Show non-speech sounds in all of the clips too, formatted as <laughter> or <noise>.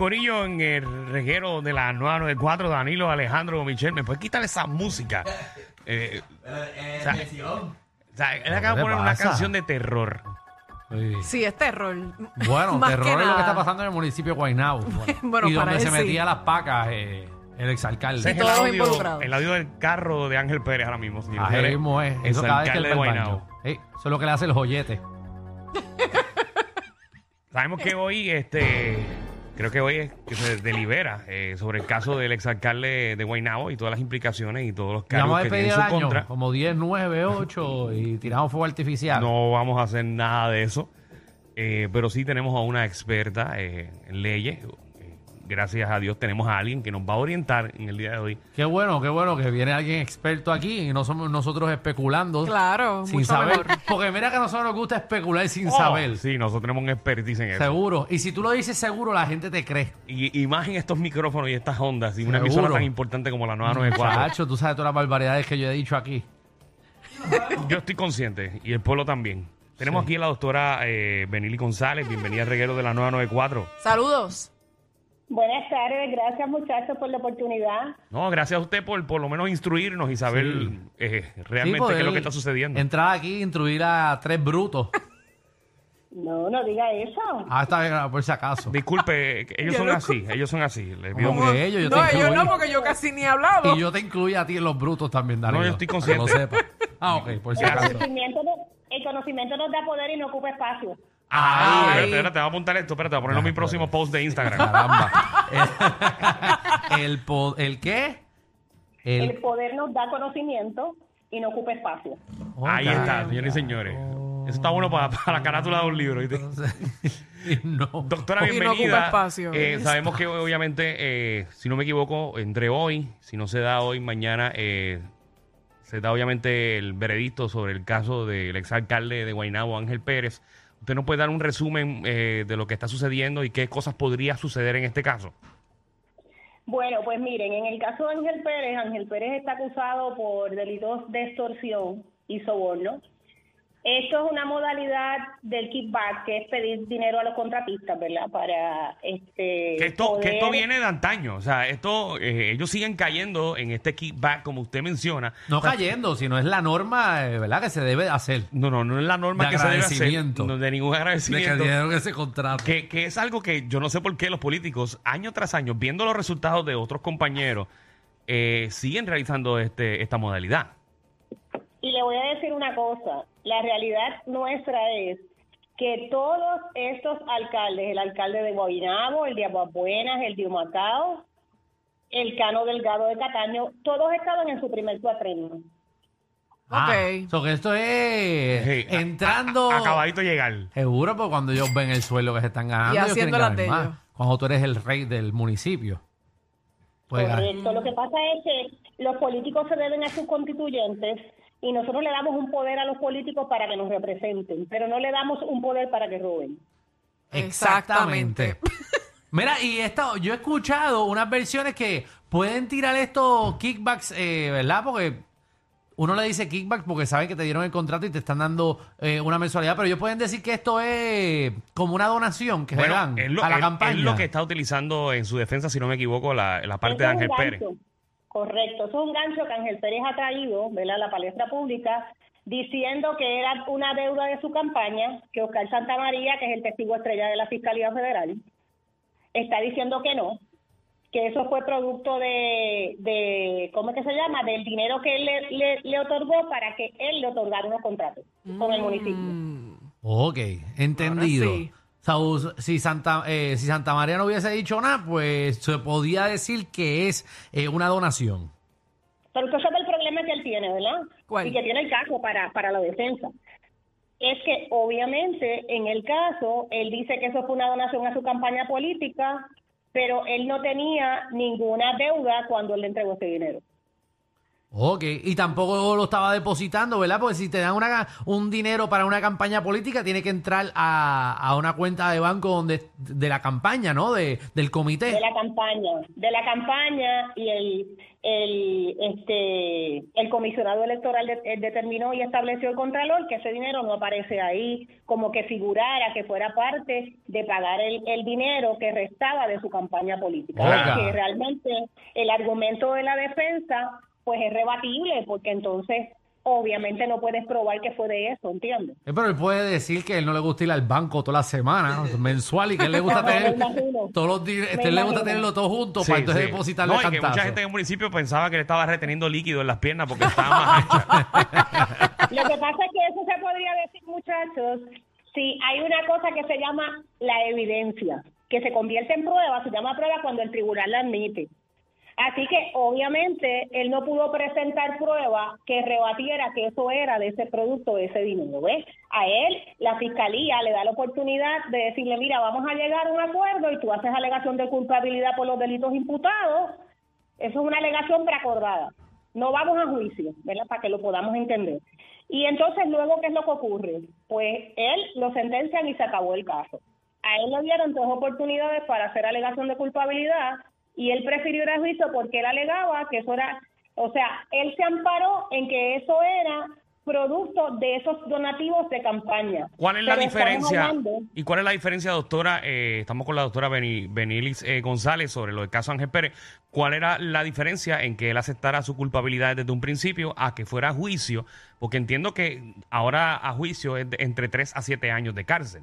Corillo en el reguero de la 994, Danilo, Alejandro, Michelle, ¿me puedes quitar esa música? <laughs> Eh, o sea, o sea, él acaba de ¿Qué poner una pasa? canción de terror. Sí. Sí, es terror. Bueno, <laughs> Más terror que es lo que nada. está pasando en el municipio de Guaynabo. <laughs> Bueno, y para donde se sí. metía las pacas eh, el Ese exalcalde. es el todos audio, involucrados. el audio del carro de Ángel Pérez ahora mismo. señores. Ahí mismo es. El Eso cada vez que él alcalde va de Guaynabo. eso es lo que le hace el joyete. Sabemos que hoy, este, creo que hoy es que se delibera eh, sobre el caso del exalcalde de Guaynabo y todas las implicaciones y todos los cargos vamos a que tiene en su año contra. como 10, 9, 8 y tiramos fuego artificial. No vamos a hacer nada de eso, eh, pero sí tenemos a una experta eh, en leyes. Gracias a Dios tenemos a alguien que nos va a orientar en el día de hoy. Qué bueno, qué bueno que viene alguien experto aquí y no somos nosotros especulando. Claro, Sin mucho saber. mejor. <laughs> Porque mira que a nosotros nos gusta especular sin Oh, saber. Sí, nosotros tenemos un expertise en eso. Seguro. Y si tú lo dices seguro, la gente te cree. Y, y más en estos micrófonos y estas ondas y una Seguro. emisora tan importante como la 994. Chacho, tú sabes todas las barbaridades que yo he dicho aquí. <laughs> Yo estoy consciente y el pueblo también. Tenemos aquí a la doctora eh, Benili González. Bienvenida al reguero de la 994. Saludos. Buenas tardes, gracias muchachos por la oportunidad. No, gracias a usted por por lo menos instruirnos y saber Sí. eh, realmente qué es lo que está sucediendo. Entrar aquí e instruir a tres brutos. No, no diga eso. Ah, está bien, por si acaso. Disculpe, <laughs> ellos Yo son no- así, ellos son así. Les pido ¿Cómo mucho- que ellos? Yo no, te yo incluí. no, porque yo casi ni he hablado. Y yo te incluyo a ti en los brutos también. No, yo estoy consciente. Que lo sepas. Ah, ok, por si El acaso. conocimiento, no- el conocimiento nos da poder y no ocupa espacio. Ay, Ay. espérate, espérate, te voy a apuntar esto, espérate, voy a ponerlo en mi próximo post de Instagram. Caramba. el, <laughs> el, po- ¿El qué? El, El, poder nos da conocimiento y no ocupa espacio. Ahí Ok. está, señores y señores. Eso está bueno para, para la carátula de un libro. ¿viste? <laughs> no. Doctora, Y no ocupa bienvenida. espacio. Eh, sabemos que obviamente, eh, si no me equivoco, entre hoy, si no se da hoy, mañana, eh, se da obviamente el veredicto sobre el caso del exalcalde de Guaynabo, Ángel Pérez. ¿Usted nos puede dar un resumen eh, de lo que está sucediendo y qué cosas podría suceder en este caso? Bueno, pues miren, en el caso de Ángel Pérez, Ángel Pérez está acusado por delitos de extorsión y soborno. Esto es una modalidad del kickback, que es pedir dinero a los contratistas, ¿verdad? Para este. Que esto, que esto poder- viene de antaño. O sea, esto, eh, ellos siguen cayendo en este kickback, como usted menciona. No cayendo, sino es la norma, eh, ¿verdad? Que se debe hacer. No, no, no es la norma De que se debe hacer. agradecimiento. No, de ningún De que agradecimiento. dieron ese contrato. Que, que es algo que yo no sé por qué los políticos, año tras año, viendo los resultados de otros compañeros, eh, siguen realizando este, esta modalidad. Y le voy a decir una cosa, la realidad nuestra es que todos estos alcaldes, el alcalde de Guaynabo, el de Aguabuenas, el de Humacao, el Cano Delgado de Cataño, todos estaban en su primer cuatrenio. Ah, Ok. so que esto es a- entrando. a- acabadito de llegar. Seguro, porque cuando ellos ven el sueldo que se están ganando, Y ellos haciendo quieren las ganar de más. ellos. Cuando tú eres el rey del municipio. Pues, Correcto. Lo que pasa es que los políticos se deben a sus constituyentes y nosotros le damos un poder a los políticos para que nos representen, pero no le damos un poder para que roben. Exactamente. <laughs> Mira, y esta, yo he escuchado unas versiones que pueden tirar estos kickbacks, eh, ¿verdad? Porque uno le dice kickbacks porque sabe que te dieron el contrato y te están dando eh, una mensualidad, pero ellos pueden decir que esto es como una donación que se dan es lo, a la es- campaña. es lo que está utilizando en su defensa, si no me equivoco, la, la parte de Ángel Pérez. Correcto, eso es un gancho que Ángel Pérez ha traído ¿verdad? a la palestra pública diciendo que era una deuda de su campaña, que Oscar Santamaría, que es el testigo estrella de la Fiscalía Federal, está diciendo que no, que eso fue producto de, de ¿cómo es que se llama?, del dinero que él le, le- le otorgó para que él le otorgara unos contratos con el municipio. Mm, Ok, entendido. O sea, si Santa, eh, si Santa María no hubiese dicho nada, pues se podía decir que es eh, una donación. Pero usted sabe el problema que él tiene, ¿verdad? ¿Cuál? Y que tiene el caso para, para la defensa. Es que obviamente en el caso, él dice que eso fue una donación a su campaña política, pero él no tenía ninguna deuda cuando él le entregó ese dinero. Ok, y tampoco lo estaba depositando, ¿verdad? Porque si te dan una, un dinero para una campaña política, tiene que entrar a, a una cuenta de banco donde de la campaña, ¿no? De, del comité. de la campaña, de la campaña y el el este el comisionado electoral de- eh, determinó y estableció el contralor que ese dinero no aparece ahí como que figurara que fuera parte de pagar el, el dinero que restaba de su campaña política que realmente el argumento de la defensa pues es rebatible porque entonces obviamente no puedes probar que fue de eso ¿entiendes? Eh, Pero él puede decir que él no le gusta ir al banco toda la semana, mensual, y que él le gusta <laughs> tener todos los este, le gusta tenerlo todo junto Sí, para entonces sí. depositarle No, y que cantazo. mucha gente en el municipio pensaba que le estaba reteniendo líquido en las piernas porque estaba más ancha. <laughs> Lo que pasa es que eso se podría decir, muchachos, si hay una cosa que se llama la evidencia, que se convierte en prueba, se llama prueba cuando el tribunal la admite. Así que obviamente él no pudo presentar prueba que rebatiera que eso era de ese producto, de ese dinero. ¿ves? A él la fiscalía le da la oportunidad de decirle, mira, vamos a llegar a un acuerdo y tú haces alegación de culpabilidad por los delitos imputados. Eso es una alegación preacordada. No vamos a juicio, ¿verdad? Para que lo podamos entender. Y entonces, luego, ¿qué es lo que ocurre? Pues él lo sentencian y se acabó el caso. A él le dieron dos oportunidades para hacer alegación de culpabilidad y él prefirió ir a juicio porque él alegaba que eso era, o sea, él se amparó en que eso era producto de esos donativos de campaña. ¿Cuál es la Pero diferencia? ¿Y cuál es la diferencia, doctora? Eh, estamos con la doctora Beni- Benilis eh, González sobre lo del caso Ángel Pérez. ¿Cuál era la diferencia en que él aceptara su culpabilidad desde un principio a que fuera a juicio? Porque entiendo que ahora a juicio es de entre 3 a 7 años de cárcel.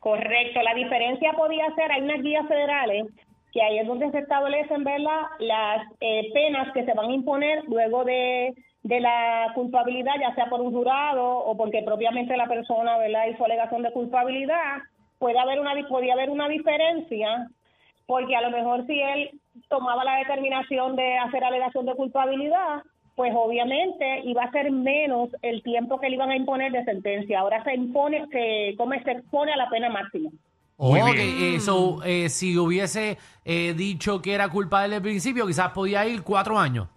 Correcto, la diferencia podía ser, hay unas guías federales que ahí es donde se establecen ¿verdad? las eh, penas que se van a imponer luego de, de la culpabilidad, ya sea por un jurado o porque propiamente la persona ¿verdad? hizo alegación de culpabilidad. Puede haber una, podía haber una diferencia porque a lo mejor si él tomaba la determinación de hacer alegación de culpabilidad, pues obviamente iba a ser menos el tiempo que le iban a imponer de sentencia. Ahora se impone, se, ¿cómo es? se expone a la pena máxima. Muy Ok, bien. eh, so, eh, si hubiese eh, dicho que era culpa desde el principio, quizás podía ir cuatro años.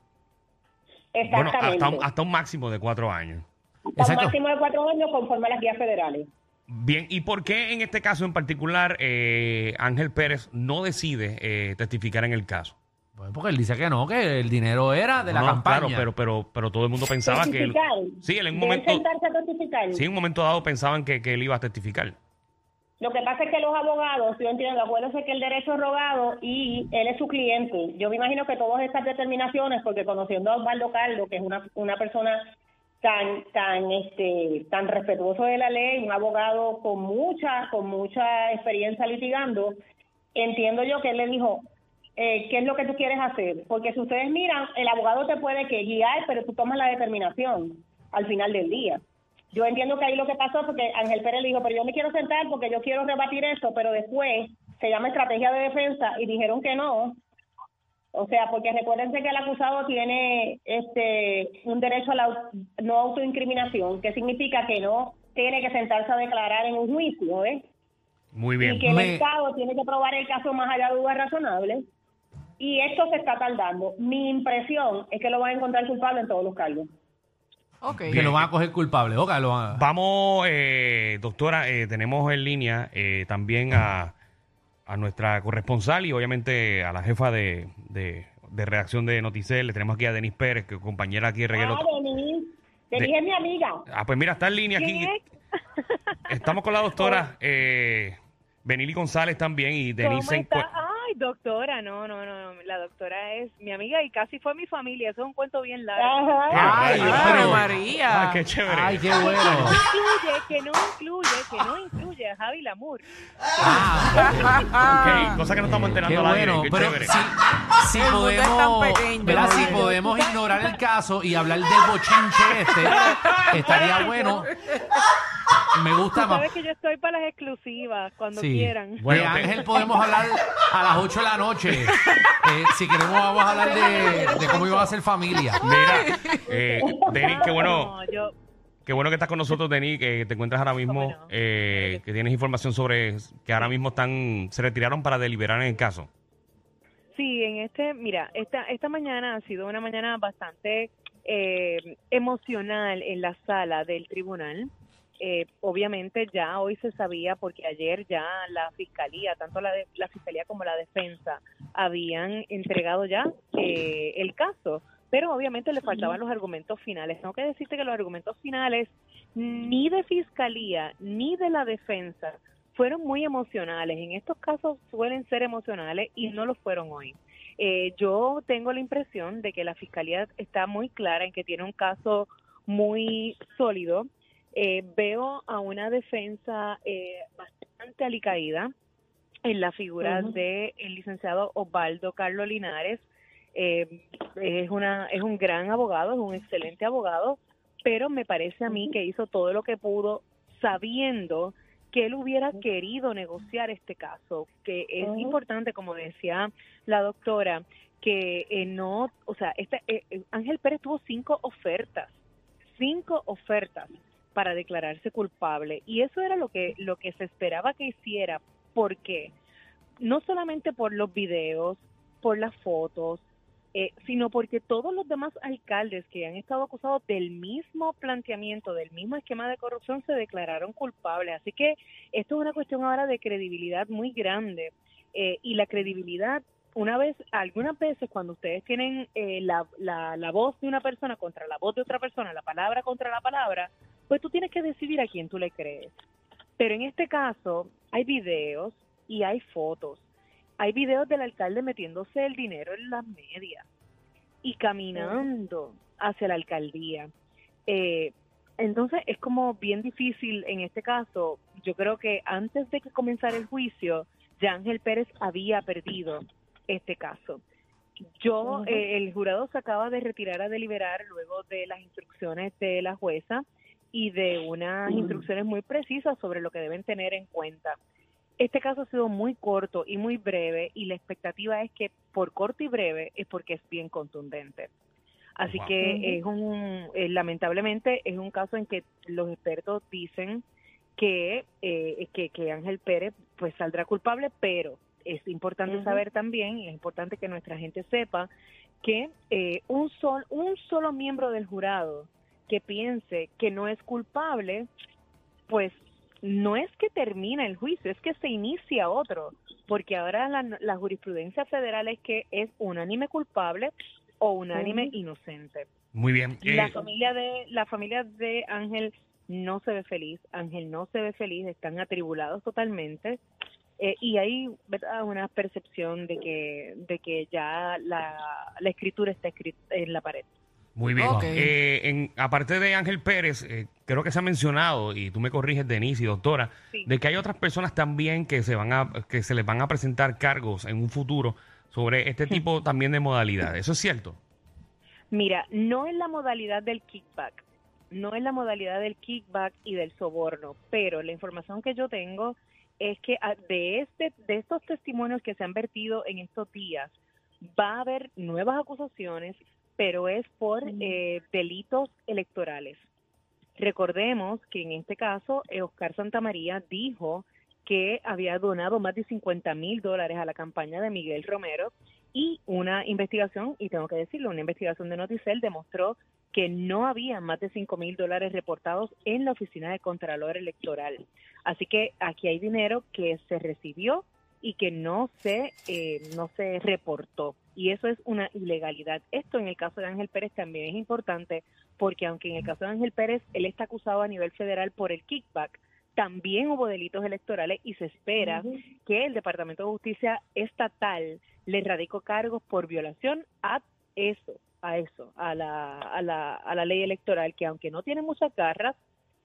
Bueno, Exactamente. hasta un, hasta un máximo de 4 años. Hasta un Exacto. máximo de cuatro años conforme a las guías federales. Bien, ¿y por qué en este caso en particular eh, Ángel Pérez no decide eh, testificar en el caso? Pues porque él dice que no, que el dinero era de la No, campaña. Claro, pero, pero, pero todo el mundo pensaba que él... Testificar. Sí, él en un momento... sentarse a testificar. Sí, en un momento dado pensaban que, que él iba a testificar. Lo que pasa es que los abogados, yo entiendo, acuérdense que el derecho es rogado y él es su cliente. Yo me imagino que todas estas determinaciones, porque conociendo a Osvaldo Carlos, que es una, una persona tan tan este tan respetuoso de la ley, un abogado con mucha con mucha experiencia litigando, entiendo yo que él le dijo eh, qué es lo que tú quieres hacer, porque si ustedes miran, el abogado te puede que guiar, pero tú tomas la determinación al final del día. Yo entiendo que ahí lo que pasó fue que Ángel Pérez le dijo, pero yo me quiero sentar porque yo quiero rebatir eso, pero después se llama estrategia de defensa y dijeron que no. O sea, porque recuérdense que el acusado tiene este un derecho a la no autoincriminación, que significa que no tiene que sentarse a declarar en un juicio, ¿eh? Muy Y bien. que el Me- Estado tiene que probar el caso más allá de dudas razonables. Y esto se está tardando. Mi impresión es que lo van a encontrar culpable en todos los cargos. Ok. que lo van a coger culpable. Ok, lo van a- Vamos, eh, doctora, eh, tenemos en línea eh, también a, a nuestra corresponsal y obviamente a la jefa de, de, de redacción de Noticel. Le tenemos aquí a Denis Pérez, que compañera aquí de Reguero. Ah, Denise. Denise De- es mi amiga. Ah, pues mira, está en línea aquí. <laughs> Estamos con la doctora eh, Benili González también y ¿Cómo Denise se está? encue- Ay, doctora, no, no, no, no, la doctora es mi amiga y casi fue mi familia, eso es un cuento bien largo. Ajá. Ay, Ay, María. Ah, qué chévere. Ay, qué bueno. Incluye, que no incluye, que no incluye a Javi Lamour. Ah, Ok, cosa que no estamos enterando qué aire, bueno. qué pero chévere. si, si El mundo es tan podemos, pequeño, ¿verdad? Si podemos ignorar el caso y hablar del bochinche este, estaría bueno. Me gusta más. sabes que yo estoy para las exclusivas cuando Sí. quieran. Bueno, de Ángel podemos hablar a las 8 de la noche. <laughs> Eh, si queremos vamos a hablar de, de cómo iba a ser familia. Mira, eh, Denis, qué bueno. No, yo, Qué bueno que estás con nosotros, Denis, que te encuentras ahora mismo, ¿Cómo no? eh, que tienes información sobre que ahora mismo están, se retiraron para deliberar en el caso. Sí, en este, mira, esta esta mañana ha sido una mañana bastante eh, emocional en la sala del tribunal. Eh, obviamente ya hoy se sabía porque ayer ya la fiscalía, tanto la, de- la fiscalía como la defensa, habían entregado ya eh, el caso, pero obviamente le faltaban los argumentos finales. Tengo que decirte que los argumentos finales ni de fiscalía ni de la defensa fueron muy emocionales. En estos casos suelen ser emocionales y no lo fueron hoy. Eh, yo tengo la impresión de que la fiscalía está muy clara en que tiene un caso muy sólido. Eh, veo a una defensa eh, bastante alicaída en la figura Ujú. de el licenciado Osvaldo Carlos Linares. Eh, es una es un gran abogado, es un excelente abogado, pero me parece a mí que hizo todo lo que pudo sabiendo que él hubiera querido negociar este caso, que es importante, como decía la doctora, que eh, no, o sea, este, eh, eh, Ángel Pérez tuvo cinco ofertas, cinco ofertas para declararse culpable y eso era lo que lo que se esperaba que hiciera, porque no solamente por los videos, por las fotos, eh, sino porque todos los demás alcaldes que han estado acusados del mismo planteamiento, del mismo esquema de corrupción, se declararon culpables. Así que esto es una cuestión ahora de credibilidad muy grande. Eh, y la credibilidad, una vez, algunas veces cuando ustedes tienen eh, la, la, la voz de una persona contra la voz de otra persona, la palabra contra la palabra, pues tú tienes que decidir a quién tú le crees. Pero en este caso hay videos y hay fotos. Hay videos del alcalde metiéndose el dinero en las medias y caminando hacia la alcaldía. Eh, entonces es como bien difícil en este caso. Yo creo que antes de que comenzara el juicio, ya Ángel Pérez había perdido este caso. Yo, eh, el jurado se acaba de retirar a deliberar luego de las instrucciones de la jueza y de unas instrucciones muy precisas sobre lo que deben tener en cuenta. Este caso ha sido muy corto y muy breve y la expectativa es que por corto y breve es porque es bien contundente. Así Wow. que es un, eh, lamentablemente es un caso en que los expertos dicen que, eh, que, que Ángel Pérez pues saldrá culpable, pero es importante saber también y es importante que nuestra gente sepa que eh, un, sol, un solo miembro del jurado que piense que no es culpable, pues no es que termina el juicio, es que se inicia otro, porque ahora la, la jurisprudencia federal es que es unánime culpable o unánime inocente. Muy bien. La Eh, familia de la familia de Ángel no se ve feliz, Ángel no se ve feliz, están atribulados totalmente eh, y hay ¿verdad? una percepción de que de que ya la, la escritura está escrita en la pared. Muy bien. Ok. Eh, en, aparte de Ángel Pérez, eh, creo que se ha mencionado, y tú me corriges, Denise y doctora, Sí. de que hay otras personas también que se van a, que se les van a presentar cargos en un futuro sobre este tipo también de modalidades. ¿Eso es cierto? Mira, no es la modalidad del kickback, no es la modalidad del kickback y del soborno, pero la información que yo tengo es que ah, de este de estos testimonios que se han vertido en estos días va a haber nuevas acusaciones, pero es por eh, delitos electorales. Recordemos que en este caso eh, Oscar Santamaría dijo que había donado más de 50 mil dólares a la campaña de Miguel Romero y una investigación, y tengo que decirlo, una investigación de Noticel demostró que no había más de 5 mil dólares reportados en la oficina de Contralor Electoral. Así que aquí hay dinero que se recibió y que no se, eh, no se reportó. Y eso es una ilegalidad. Esto en el caso de Ángel Pérez también es importante porque aunque en el caso de Ángel Pérez él está acusado a nivel federal por el kickback, también hubo delitos electorales y se espera que el Departamento de Justicia estatal le radicó cargos por violación a eso, a eso, a la, a la, a la ley electoral, que aunque no tiene muchas garras,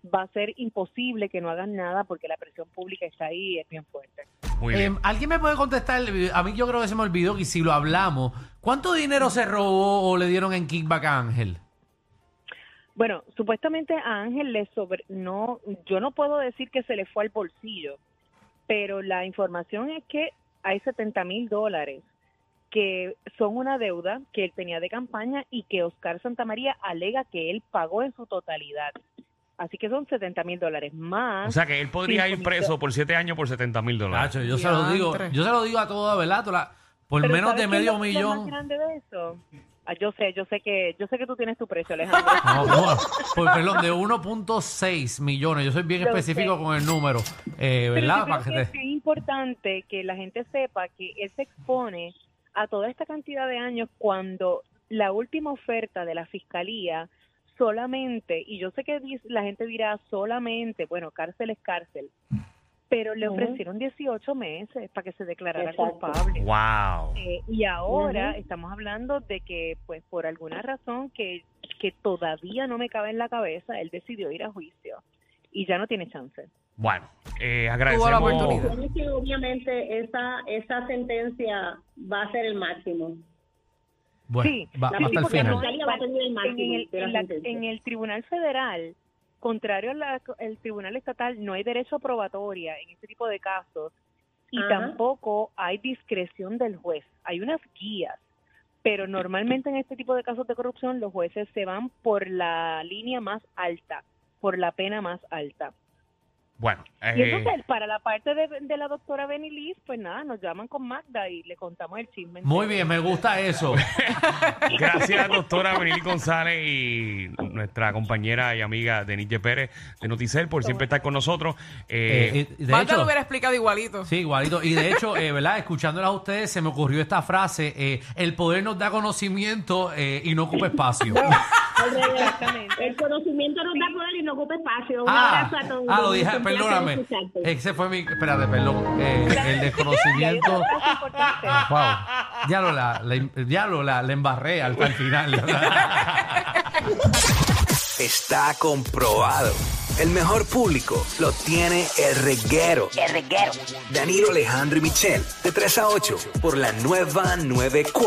va a ser imposible que no hagan nada porque la presión pública está ahí y es bien fuerte. Muy bien. Eh, ¿Alguien me puede contestar? A mí yo creo que se me olvidó y si lo hablamos, ¿cuánto dinero se robó o le dieron en kickback a Ángel? Bueno, supuestamente a Ángel le sobre, no, yo no puedo decir que se le fue al bolsillo, pero la información es que hay 70 mil dólares que son una deuda que él tenía de campaña y que Oscar Santamaría alega que él pagó en su totalidad. Así que son 70 mil dólares más. o sea que él podría ir preso por siete años por 70 mil dólares. Nacho, yo se lo digo, yo se lo digo a toda ¿verdad? Toda por Pero menos ¿sabes de qué es medio lo- Lo más millón. grande de eso, Ah, Yo sé, yo sé que, yo sé que tú tienes tu precio, Alejandro. <laughs> No, no, por, perdón, de 1.6 millones. Yo soy bien Yo específico sé. con el número, eh, Pero ¿verdad? yo creo Para que es importante que la gente sepa que él se expone a toda esta cantidad de años cuando la última oferta de la fiscalía solamente, y yo sé que la gente dirá solamente, bueno, cárcel es cárcel, pero le ofrecieron 18 meses para que se declarara Exacto. culpable. Wow. Eh, y ahora estamos hablando de que, pues, por alguna razón que, que todavía no me cabe en la cabeza, él decidió ir a juicio y ya no tiene chance. Bueno, eh, Tuvo la agradecemos. oportunidad. Obviamente esa, esa sentencia va a ser el máximo. Bueno, Sí, va, va hasta el porque final. no hay- Fiscalía va a tener el máximo en, el, en la- sentencia. en el Tribunal Federal, contrario al Tribunal Estatal, no hay derecho a probatoria en este tipo de casos y Ajá. tampoco hay discreción del juez. Hay unas guías, pero normalmente en este tipo de casos de corrupción los jueces se van por la línea más alta, por la pena más alta. Bueno, Y eh, entonces, para la parte de, de la doctora Benny Liz, pues nada, nos llaman con Magda y le contamos el chisme. Muy bien, me gusta eso. <laughs> gracias, doctora Benili González y nuestra compañera y amiga Denise Pérez de Noticel por siempre estar con nosotros. Eh, Eh, y de Magda hecho, lo hubiera explicado igualito. Sí, igualito. Y de hecho, eh, ¿verdad? Escuchándolas a ustedes, se me ocurrió esta frase: eh, el poder nos da conocimiento eh, y no ocupa espacio. Exactamente. El conocimiento nos da poder y no ocupa espacio. Un Ah, abrazo a todos. ah, lo dije, perdóname. Ese fue mi. Espérate, perdón. Eh, el desconocimiento. Wow. Ya lo la, la- ya lo la, la embarré al, al final. Está comprobado. El mejor público lo tiene el reguero. El reguero. Danilo Alejandro y Michel, de 3 a 8, por la nueva 94.